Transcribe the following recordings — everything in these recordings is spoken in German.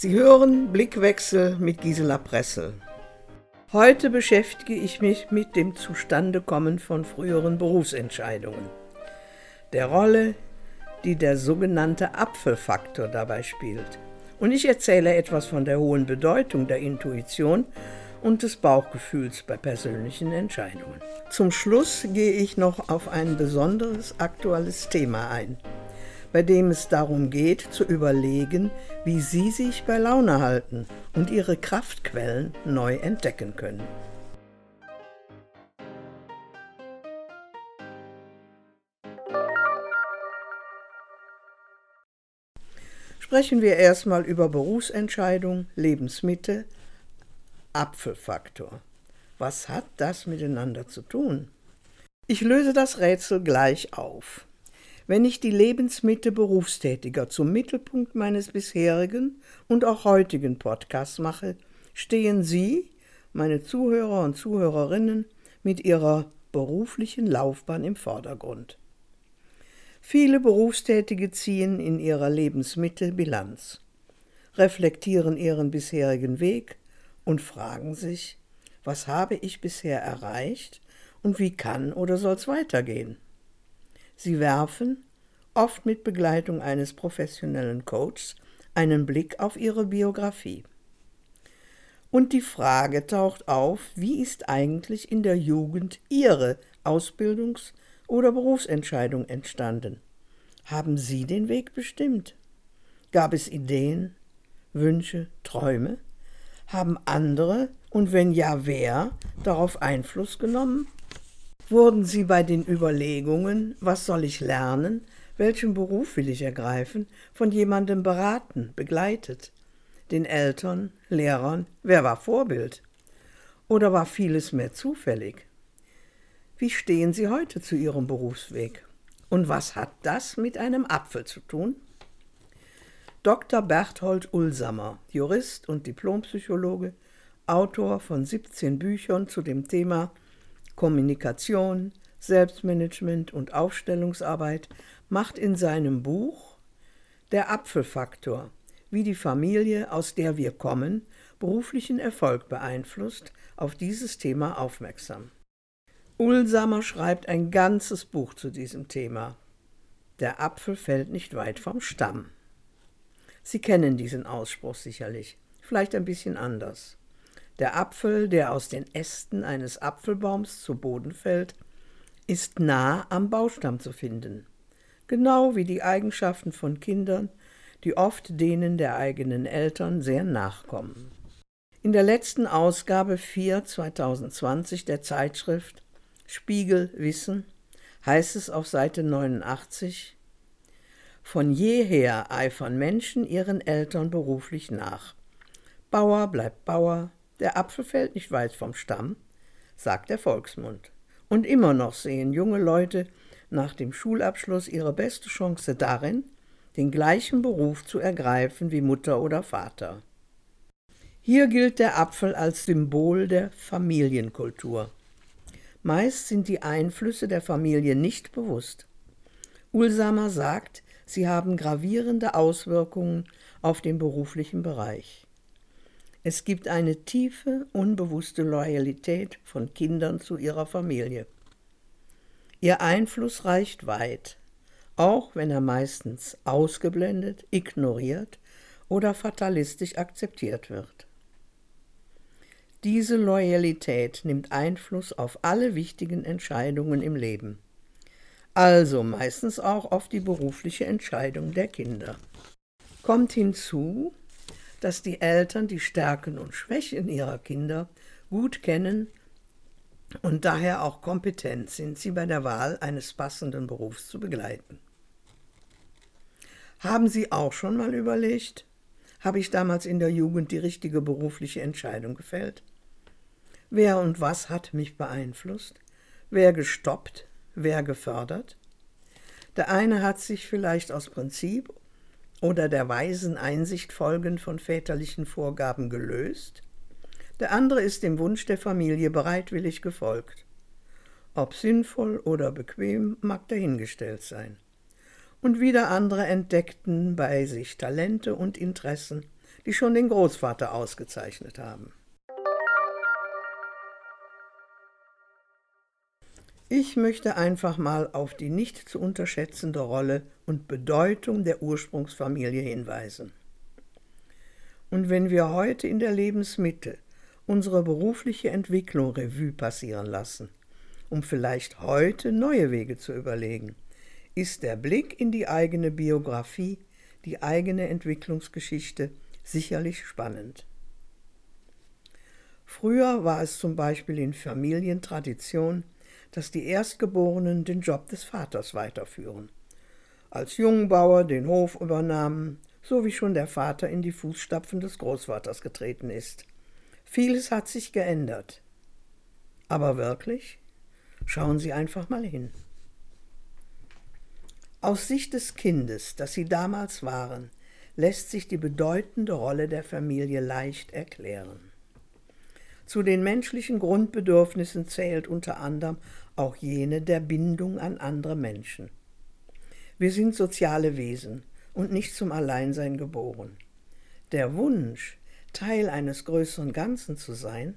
Sie hören Blickwechsel mit Gisela Pressel. Heute beschäftige ich mich mit dem Zustandekommen von früheren Berufsentscheidungen, der Rolle, die der sogenannte Apfelfaktor dabei spielt. Und ich erzähle etwas von der hohen Bedeutung der Intuition und des Bauchgefühls bei persönlichen Entscheidungen. Zum Schluss gehe ich noch auf ein besonderes aktuelles Thema ein bei dem es darum geht, zu überlegen, wie Sie sich bei Laune halten und Ihre Kraftquellen neu entdecken können. Sprechen wir erstmal über Berufsentscheidung, Lebensmittel, Apfelfaktor. Was hat das miteinander zu tun? Ich löse das Rätsel gleich auf. Wenn ich die Lebensmitte Berufstätiger zum Mittelpunkt meines bisherigen und auch heutigen Podcasts mache, stehen Sie, meine Zuhörer und Zuhörerinnen, mit Ihrer beruflichen Laufbahn im Vordergrund. Viele Berufstätige ziehen in ihrer Lebensmitte Bilanz, reflektieren ihren bisherigen Weg und fragen sich, was habe ich bisher erreicht und wie kann oder soll es weitergehen? Sie werfen, oft mit Begleitung eines professionellen Coaches, einen Blick auf ihre Biografie. Und die Frage taucht auf, wie ist eigentlich in der Jugend Ihre Ausbildungs- oder Berufsentscheidung entstanden? Haben Sie den Weg bestimmt? Gab es Ideen, Wünsche, Träume? Haben andere, und wenn ja, wer, darauf Einfluss genommen? Wurden Sie bei den Überlegungen, was soll ich lernen, welchen Beruf will ich ergreifen, von jemandem beraten, begleitet? Den Eltern, Lehrern, wer war Vorbild? Oder war vieles mehr zufällig? Wie stehen Sie heute zu Ihrem Berufsweg? Und was hat das mit einem Apfel zu tun? Dr. Berthold Ulsamer, Jurist und Diplompsychologe, Autor von 17 Büchern zu dem Thema Kommunikation, Selbstmanagement und Aufstellungsarbeit macht in seinem Buch Der Apfelfaktor, wie die Familie, aus der wir kommen, beruflichen Erfolg beeinflusst, auf dieses Thema aufmerksam. Ulsamer schreibt ein ganzes Buch zu diesem Thema. Der Apfel fällt nicht weit vom Stamm. Sie kennen diesen Ausspruch sicherlich, vielleicht ein bisschen anders. Der Apfel, der aus den Ästen eines Apfelbaums zu Boden fällt, ist nah am Baustamm zu finden, genau wie die Eigenschaften von Kindern, die oft denen der eigenen Eltern sehr nachkommen. In der letzten Ausgabe 4 2020 der Zeitschrift Spiegel Wissen heißt es auf Seite 89 Von jeher eifern Menschen ihren Eltern beruflich nach. Bauer bleibt Bauer, der Apfel fällt nicht weit vom Stamm, sagt der Volksmund. Und immer noch sehen junge Leute nach dem Schulabschluss ihre beste Chance darin, den gleichen Beruf zu ergreifen wie Mutter oder Vater. Hier gilt der Apfel als Symbol der Familienkultur. Meist sind die Einflüsse der Familie nicht bewusst. Ulsamer sagt, sie haben gravierende Auswirkungen auf den beruflichen Bereich. Es gibt eine tiefe, unbewusste Loyalität von Kindern zu ihrer Familie. Ihr Einfluss reicht weit, auch wenn er meistens ausgeblendet, ignoriert oder fatalistisch akzeptiert wird. Diese Loyalität nimmt Einfluss auf alle wichtigen Entscheidungen im Leben, also meistens auch auf die berufliche Entscheidung der Kinder. Kommt hinzu, dass die Eltern die Stärken und Schwächen ihrer Kinder gut kennen und daher auch kompetent sind, sie bei der Wahl eines passenden Berufs zu begleiten. Haben Sie auch schon mal überlegt, habe ich damals in der Jugend die richtige berufliche Entscheidung gefällt? Wer und was hat mich beeinflusst? Wer gestoppt? Wer gefördert? Der eine hat sich vielleicht aus Prinzip oder der weisen Einsicht folgend von väterlichen Vorgaben gelöst, der andere ist dem Wunsch der Familie bereitwillig gefolgt. Ob sinnvoll oder bequem mag dahingestellt sein. Und wieder andere entdeckten bei sich Talente und Interessen, die schon den Großvater ausgezeichnet haben. Ich möchte einfach mal auf die nicht zu unterschätzende Rolle und Bedeutung der Ursprungsfamilie hinweisen. Und wenn wir heute in der Lebensmitte unsere berufliche Entwicklung Revue passieren lassen, um vielleicht heute neue Wege zu überlegen, ist der Blick in die eigene Biografie, die eigene Entwicklungsgeschichte sicherlich spannend. Früher war es zum Beispiel in Familientradition, dass die Erstgeborenen den Job des Vaters weiterführen. Als Jungbauer den Hof übernahmen, so wie schon der Vater in die Fußstapfen des Großvaters getreten ist. Vieles hat sich geändert. Aber wirklich? Schauen Sie einfach mal hin. Aus Sicht des Kindes, das Sie damals waren, lässt sich die bedeutende Rolle der Familie leicht erklären. Zu den menschlichen Grundbedürfnissen zählt unter anderem auch jene der Bindung an andere Menschen. Wir sind soziale Wesen und nicht zum Alleinsein geboren. Der Wunsch, Teil eines größeren Ganzen zu sein,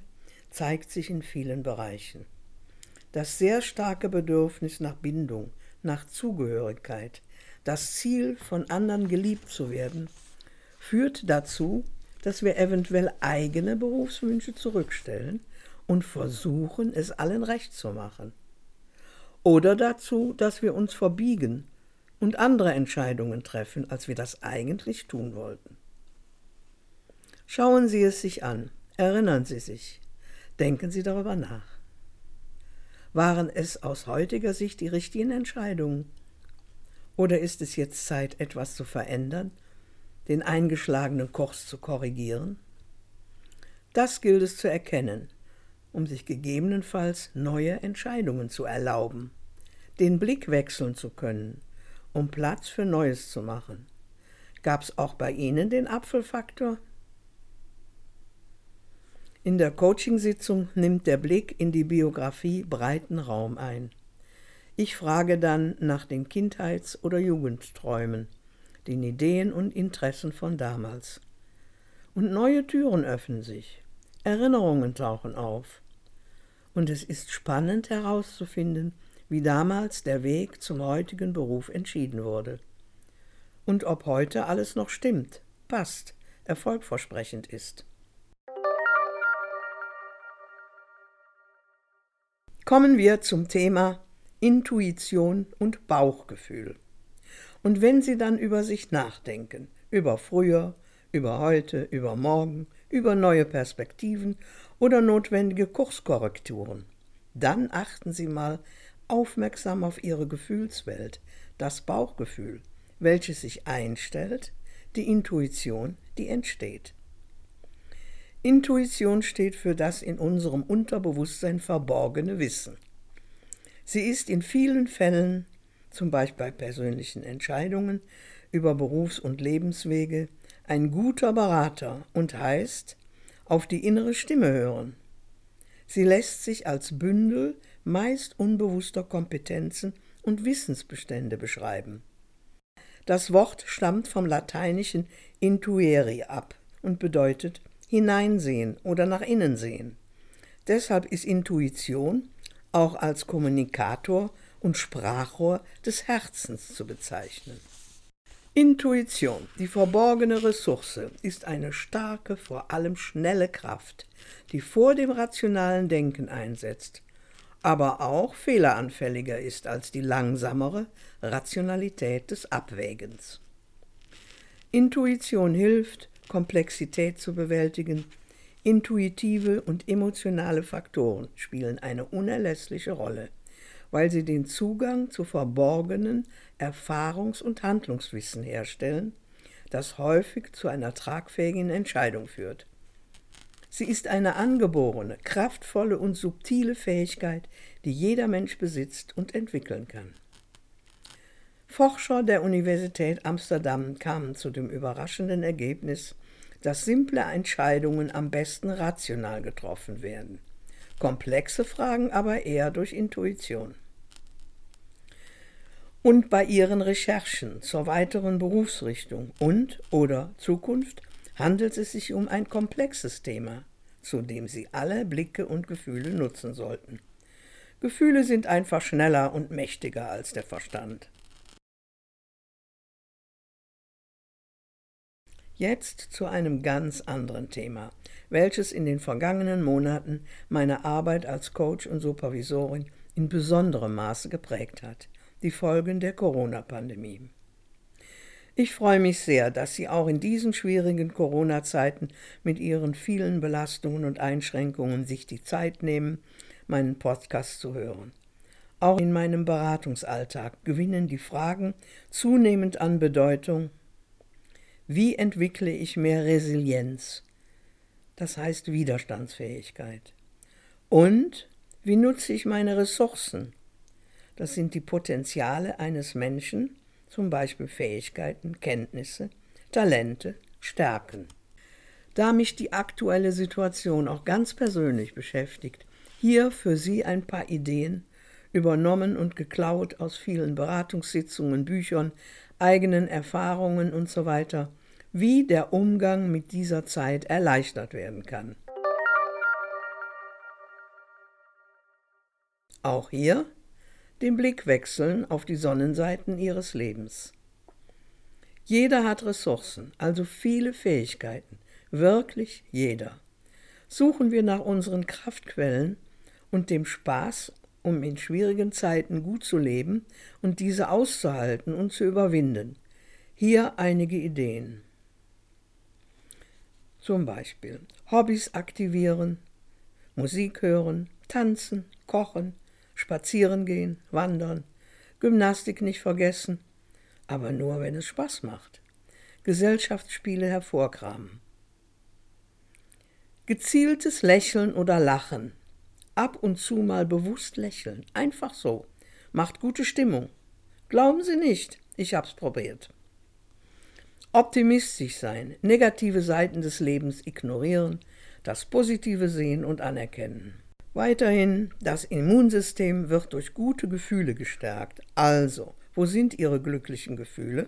zeigt sich in vielen Bereichen. Das sehr starke Bedürfnis nach Bindung, nach Zugehörigkeit, das Ziel, von anderen geliebt zu werden, führt dazu, dass wir eventuell eigene Berufswünsche zurückstellen und versuchen, es allen recht zu machen. Oder dazu, dass wir uns verbiegen und andere Entscheidungen treffen, als wir das eigentlich tun wollten. Schauen Sie es sich an, erinnern Sie sich, denken Sie darüber nach. Waren es aus heutiger Sicht die richtigen Entscheidungen? Oder ist es jetzt Zeit, etwas zu verändern den eingeschlagenen Kurs zu korrigieren? Das gilt es zu erkennen, um sich gegebenenfalls neue Entscheidungen zu erlauben, den Blick wechseln zu können, um Platz für Neues zu machen. Gab es auch bei Ihnen den Apfelfaktor? In der Coachingsitzung nimmt der Blick in die Biografie breiten Raum ein. Ich frage dann nach den Kindheits- oder Jugendträumen den Ideen und Interessen von damals. Und neue Türen öffnen sich, Erinnerungen tauchen auf. Und es ist spannend herauszufinden, wie damals der Weg zum heutigen Beruf entschieden wurde. Und ob heute alles noch stimmt, passt, erfolgversprechend ist. Kommen wir zum Thema Intuition und Bauchgefühl. Und wenn Sie dann über sich nachdenken, über früher, über heute, über morgen, über neue Perspektiven oder notwendige Kurskorrekturen, dann achten Sie mal aufmerksam auf Ihre Gefühlswelt, das Bauchgefühl, welches sich einstellt, die Intuition, die entsteht. Intuition steht für das in unserem Unterbewusstsein verborgene Wissen. Sie ist in vielen Fällen zum Beispiel bei persönlichen Entscheidungen über Berufs- und Lebenswege, ein guter Berater und heißt auf die innere Stimme hören. Sie lässt sich als Bündel meist unbewusster Kompetenzen und Wissensbestände beschreiben. Das Wort stammt vom lateinischen intuere ab und bedeutet hineinsehen oder nach innen sehen. Deshalb ist Intuition auch als Kommunikator und Sprachrohr des Herzens zu bezeichnen. Intuition, die verborgene Ressource, ist eine starke, vor allem schnelle Kraft, die vor dem rationalen Denken einsetzt, aber auch fehleranfälliger ist als die langsamere Rationalität des Abwägens. Intuition hilft, Komplexität zu bewältigen. Intuitive und emotionale Faktoren spielen eine unerlässliche Rolle weil sie den Zugang zu verborgenen Erfahrungs- und Handlungswissen herstellen, das häufig zu einer tragfähigen Entscheidung führt. Sie ist eine angeborene, kraftvolle und subtile Fähigkeit, die jeder Mensch besitzt und entwickeln kann. Forscher der Universität Amsterdam kamen zu dem überraschenden Ergebnis, dass simple Entscheidungen am besten rational getroffen werden, komplexe Fragen aber eher durch Intuition und bei ihren Recherchen zur weiteren Berufsrichtung und oder Zukunft handelt es sich um ein komplexes Thema, zu dem Sie alle Blicke und Gefühle nutzen sollten. Gefühle sind einfach schneller und mächtiger als der Verstand. Jetzt zu einem ganz anderen Thema, welches in den vergangenen Monaten meine Arbeit als Coach und Supervisorin in besonderem Maße geprägt hat, die Folgen der Corona-Pandemie. Ich freue mich sehr, dass Sie auch in diesen schwierigen Corona-Zeiten mit Ihren vielen Belastungen und Einschränkungen sich die Zeit nehmen, meinen Podcast zu hören. Auch in meinem Beratungsalltag gewinnen die Fragen zunehmend an Bedeutung. Wie entwickle ich mehr Resilienz? Das heißt Widerstandsfähigkeit. Und wie nutze ich meine Ressourcen? Das sind die Potenziale eines Menschen, zum Beispiel Fähigkeiten, Kenntnisse, Talente, Stärken. Da mich die aktuelle Situation auch ganz persönlich beschäftigt, hier für Sie ein paar Ideen, übernommen und geklaut aus vielen Beratungssitzungen, Büchern, eigenen Erfahrungen usw., so wie der Umgang mit dieser Zeit erleichtert werden kann. Auch hier den Blick wechseln auf die Sonnenseiten ihres Lebens. Jeder hat Ressourcen, also viele Fähigkeiten, wirklich jeder. Suchen wir nach unseren Kraftquellen und dem Spaß, um in schwierigen Zeiten gut zu leben und diese auszuhalten und zu überwinden. Hier einige Ideen. Zum Beispiel Hobbys aktivieren, Musik hören, tanzen, kochen, spazieren gehen, wandern, Gymnastik nicht vergessen, aber nur, wenn es Spaß macht. Gesellschaftsspiele hervorkramen. Gezieltes Lächeln oder Lachen. Ab und zu mal bewusst lächeln. Einfach so. Macht gute Stimmung. Glauben Sie nicht, ich hab's probiert. Optimistisch sein, negative Seiten des Lebens ignorieren, das Positive sehen und anerkennen. Weiterhin, das Immunsystem wird durch gute Gefühle gestärkt. Also, wo sind Ihre glücklichen Gefühle?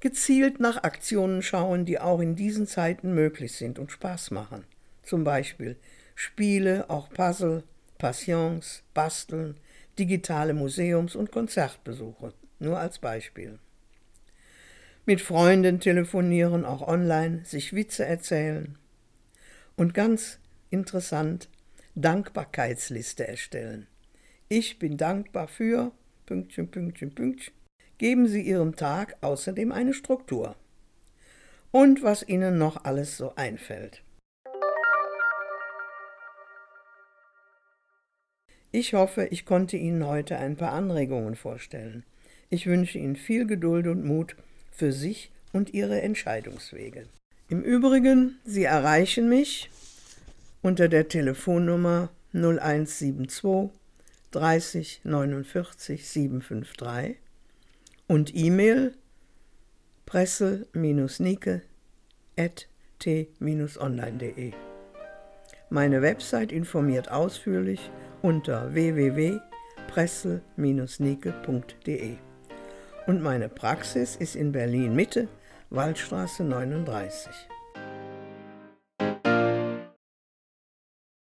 Gezielt nach Aktionen schauen, die auch in diesen Zeiten möglich sind und Spaß machen. Zum Beispiel Spiele, auch Puzzle, Passions, Basteln, digitale Museums- und Konzertbesuche. Nur als Beispiel. Mit Freunden telefonieren, auch online, sich Witze erzählen. Und ganz interessant Dankbarkeitsliste erstellen. Ich bin dankbar für Pünktchen, Pünktchen, Pünktchen. Geben Sie Ihrem Tag außerdem eine Struktur. Und was Ihnen noch alles so einfällt. Ich hoffe, ich konnte Ihnen heute ein paar Anregungen vorstellen. Ich wünsche Ihnen viel Geduld und Mut für sich und Ihre Entscheidungswege. Im Übrigen, Sie erreichen mich unter der Telefonnummer 0172 30 49 753 und E-Mail pressel-nike at t-online.de. Meine Website informiert ausführlich unter www.pressel-nike.de. Und meine Praxis ist in Berlin Mitte, Waldstraße 39.